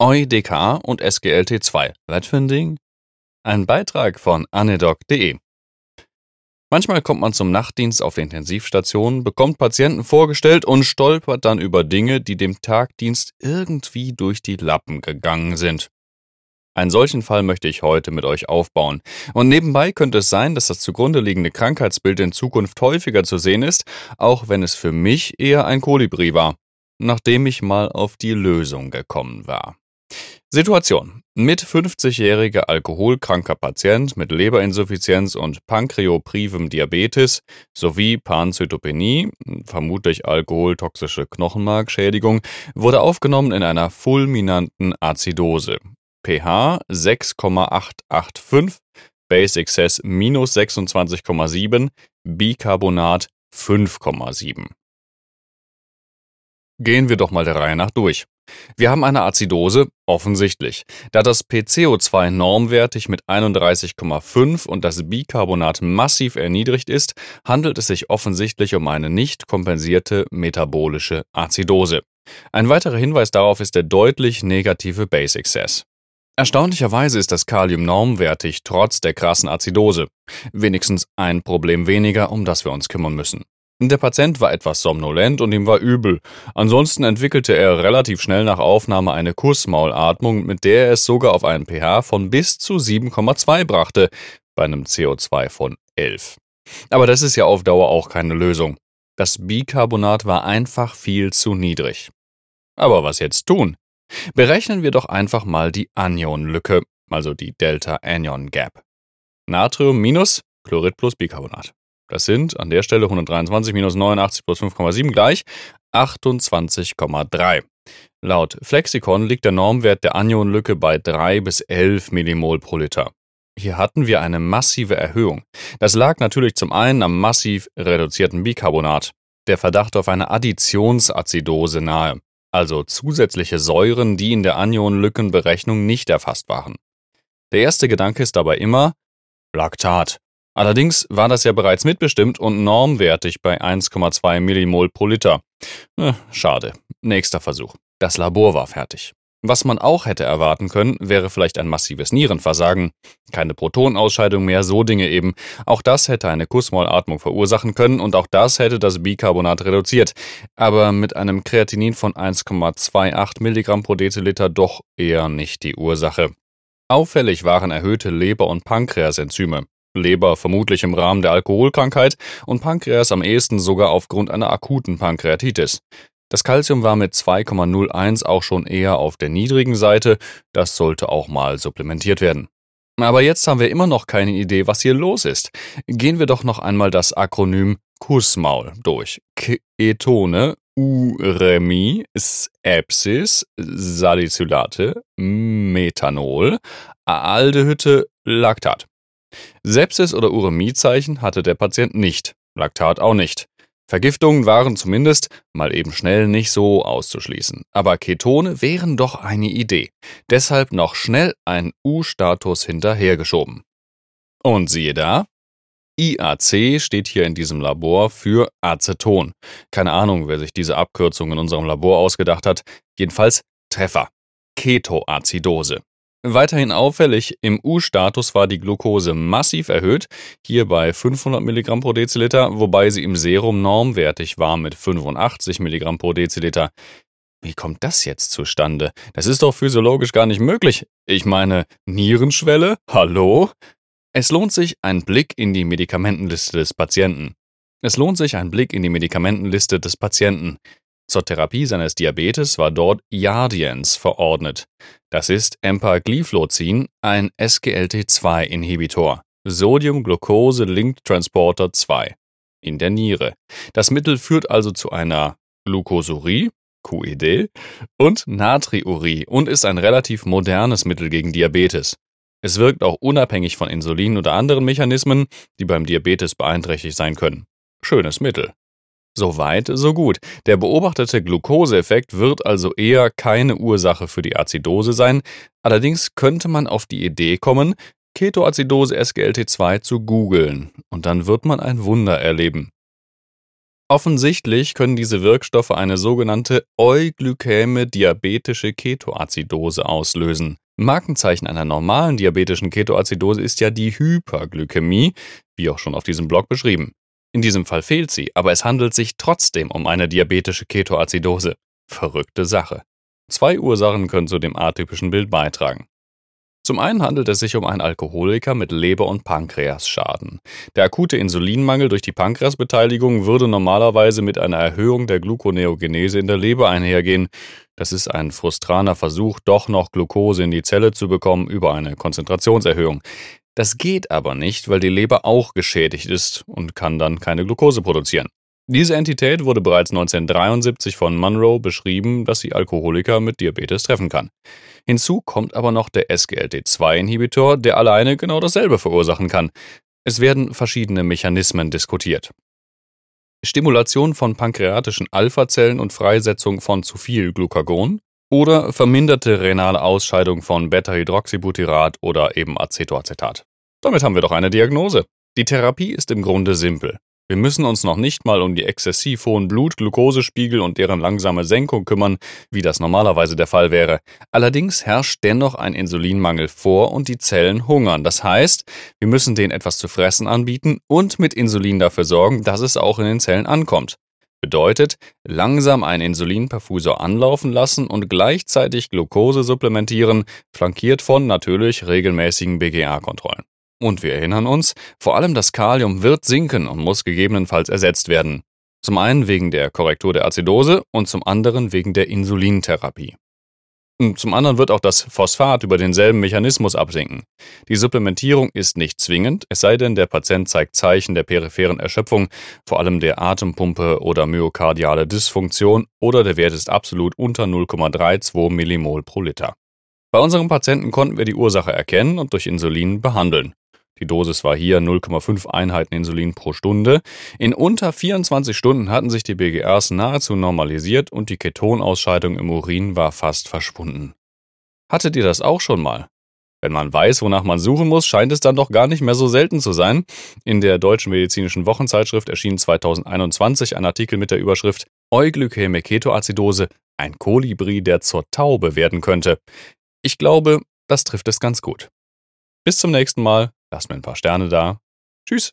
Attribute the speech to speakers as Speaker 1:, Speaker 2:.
Speaker 1: EuDK und SGLT2. Was für ein? Ein Beitrag von anedoc.de. Manchmal kommt man zum Nachtdienst auf der Intensivstation, bekommt Patienten vorgestellt und stolpert dann über Dinge, die dem Tagdienst irgendwie durch die Lappen gegangen sind. Einen solchen Fall möchte ich heute mit euch aufbauen. Und nebenbei könnte es sein, dass das zugrunde liegende Krankheitsbild in Zukunft häufiger zu sehen ist, auch wenn es für mich eher ein Kolibri war, nachdem ich mal auf die Lösung gekommen war. Situation. Mit 50-jähriger alkoholkranker Patient mit Leberinsuffizienz und pankreoprivem Diabetes sowie Panzytopenie, vermutlich alkoholtoxische Knochenmarkschädigung, wurde aufgenommen in einer fulminanten Azidose pH 6,885, Basic Cess minus 26,7, Bicarbonat 5,7. Gehen wir doch mal der Reihe nach durch. Wir haben eine Azidose, offensichtlich. Da das PCO2 normwertig mit 31,5 und das Bicarbonat massiv erniedrigt ist, handelt es sich offensichtlich um eine nicht kompensierte metabolische Azidose. Ein weiterer Hinweis darauf ist der deutlich negative Basic Cess. Erstaunlicherweise ist das Kalium normwertig, trotz der krassen Azidose. Wenigstens ein Problem weniger, um das wir uns kümmern müssen. Der Patient war etwas somnolent und ihm war übel. Ansonsten entwickelte er relativ schnell nach Aufnahme eine Kussmaulatmung, mit der er es sogar auf einen pH von bis zu 7,2 brachte, bei einem CO2 von 11. Aber das ist ja auf Dauer auch keine Lösung. Das Bicarbonat war einfach viel zu niedrig. Aber was jetzt tun? Berechnen wir doch einfach mal die Anionlücke, also die Delta-Anion-Gap. Natrium minus Chlorid plus Bicarbonat. Das sind an der Stelle 123 minus 89 plus 5,7 gleich 28,3. Laut Flexikon liegt der Normwert der Anionlücke bei 3 bis 11 Millimol pro Liter. Hier hatten wir eine massive Erhöhung. Das lag natürlich zum einen am massiv reduzierten Bicarbonat. Der Verdacht auf eine Additionsazidose nahe also zusätzliche Säuren, die in der Anionlückenberechnung nicht erfasst waren. Der erste Gedanke ist dabei immer Laktat. Allerdings war das ja bereits mitbestimmt und normwertig bei 1,2 Millimol pro Liter. Äh, schade. Nächster Versuch. Das Labor war fertig. Was man auch hätte erwarten können, wäre vielleicht ein massives Nierenversagen, keine Protonausscheidung mehr, so Dinge eben. Auch das hätte eine Kussmaulatmung verursachen können und auch das hätte das Bicarbonat reduziert. Aber mit einem Kreatinin von 1,28 Milligramm pro Deziliter doch eher nicht die Ursache. Auffällig waren erhöhte Leber- und Pankreasenzyme. Leber vermutlich im Rahmen der Alkoholkrankheit und Pankreas am ehesten sogar aufgrund einer akuten Pankreatitis. Das Calcium war mit 2,01 auch schon eher auf der niedrigen Seite, das sollte auch mal supplementiert werden. Aber jetzt haben wir immer noch keine Idee, was hier los ist. Gehen wir doch noch einmal das Akronym Kussmaul durch. Ketone, Uremie, Sepsis, Salicylate, Methanol, Aldehütte, Laktat. Sepsis oder Uremiezeichen hatte der Patient nicht, Laktat auch nicht. Vergiftungen waren zumindest mal eben schnell nicht so auszuschließen. Aber Ketone wären doch eine Idee. Deshalb noch schnell ein U-Status hinterhergeschoben. Und siehe da, IAC steht hier in diesem Labor für Aceton. Keine Ahnung, wer sich diese Abkürzung in unserem Labor ausgedacht hat. Jedenfalls Treffer. Ketoazidose. Weiterhin auffällig, im U-Status war die Glucose massiv erhöht, hier bei 500 mg pro Deziliter, wobei sie im Serum normwertig war mit 85 mg pro Deziliter. Wie kommt das jetzt zustande? Das ist doch physiologisch gar nicht möglich. Ich meine, Nierenschwelle? Hallo? Es lohnt sich ein Blick in die Medikamentenliste des Patienten. Es lohnt sich ein Blick in die Medikamentenliste des Patienten. Zur Therapie seines Diabetes war dort Jardiance verordnet. Das ist Empagliflozin, ein SGLT2-Inhibitor, Sodium-Glucose-Linked-Transporter 2, in der Niere. Das Mittel führt also zu einer Glucosurie, QED, und Natriurie und ist ein relativ modernes Mittel gegen Diabetes. Es wirkt auch unabhängig von Insulin oder anderen Mechanismen, die beim Diabetes beeinträchtigt sein können. Schönes Mittel. So weit, so gut. Der beobachtete Glukoseeffekt wird also eher keine Ursache für die Azidose sein. Allerdings könnte man auf die Idee kommen, Ketoazidose SGLT2 zu googeln und dann wird man ein Wunder erleben. Offensichtlich können diese Wirkstoffe eine sogenannte euglykäme diabetische Ketoazidose auslösen. Markenzeichen einer normalen diabetischen Ketoazidose ist ja die Hyperglykämie, wie auch schon auf diesem Blog beschrieben. In diesem Fall fehlt sie, aber es handelt sich trotzdem um eine diabetische Ketoazidose. Verrückte Sache. Zwei Ursachen können zu dem atypischen Bild beitragen. Zum einen handelt es sich um einen Alkoholiker mit Leber- und Pankreasschaden. Der akute Insulinmangel durch die Pankreasbeteiligung würde normalerweise mit einer Erhöhung der Gluconeogenese in der Leber einhergehen. Das ist ein frustraner Versuch, doch noch Glucose in die Zelle zu bekommen über eine Konzentrationserhöhung. Das geht aber nicht, weil die Leber auch geschädigt ist und kann dann keine Glucose produzieren. Diese Entität wurde bereits 1973 von Monroe beschrieben, dass sie Alkoholiker mit Diabetes treffen kann. Hinzu kommt aber noch der SGLT2-Inhibitor, der alleine genau dasselbe verursachen kann. Es werden verschiedene Mechanismen diskutiert. Stimulation von pankreatischen Alpha-Zellen und Freisetzung von zu viel Glucagon oder verminderte renale Ausscheidung von Beta-Hydroxybutyrat oder eben Acetoacetat. Damit haben wir doch eine Diagnose. Die Therapie ist im Grunde simpel. Wir müssen uns noch nicht mal um die exzessiv hohen Blutglukosespiegel und deren langsame Senkung kümmern, wie das normalerweise der Fall wäre. Allerdings herrscht dennoch ein Insulinmangel vor und die Zellen hungern. Das heißt, wir müssen denen etwas zu fressen anbieten und mit Insulin dafür sorgen, dass es auch in den Zellen ankommt. Bedeutet, langsam einen Insulinperfusor anlaufen lassen und gleichzeitig Glucose supplementieren, flankiert von natürlich regelmäßigen BGA-Kontrollen. Und wir erinnern uns, vor allem das Kalium wird sinken und muss gegebenenfalls ersetzt werden. Zum einen wegen der Korrektur der Azidose und zum anderen wegen der Insulintherapie. Und zum anderen wird auch das Phosphat über denselben Mechanismus absinken. Die Supplementierung ist nicht zwingend, es sei denn, der Patient zeigt Zeichen der peripheren Erschöpfung, vor allem der Atempumpe oder myokardiale Dysfunktion oder der Wert ist absolut unter 0,32 Millimol pro Liter. Bei unserem Patienten konnten wir die Ursache erkennen und durch Insulin behandeln. Die Dosis war hier 0,5 Einheiten Insulin pro Stunde. In unter 24 Stunden hatten sich die BGRs nahezu normalisiert und die Ketonausscheidung im Urin war fast verschwunden. Hattet ihr das auch schon mal? Wenn man weiß, wonach man suchen muss, scheint es dann doch gar nicht mehr so selten zu sein. In der Deutschen Medizinischen Wochenzeitschrift erschien 2021 ein Artikel mit der Überschrift Euglykäme Ketoazidose, ein Kolibri, der zur Taube werden könnte. Ich glaube, das trifft es ganz gut. Bis zum nächsten Mal. Lasst mir ein paar Sterne da. Tschüss.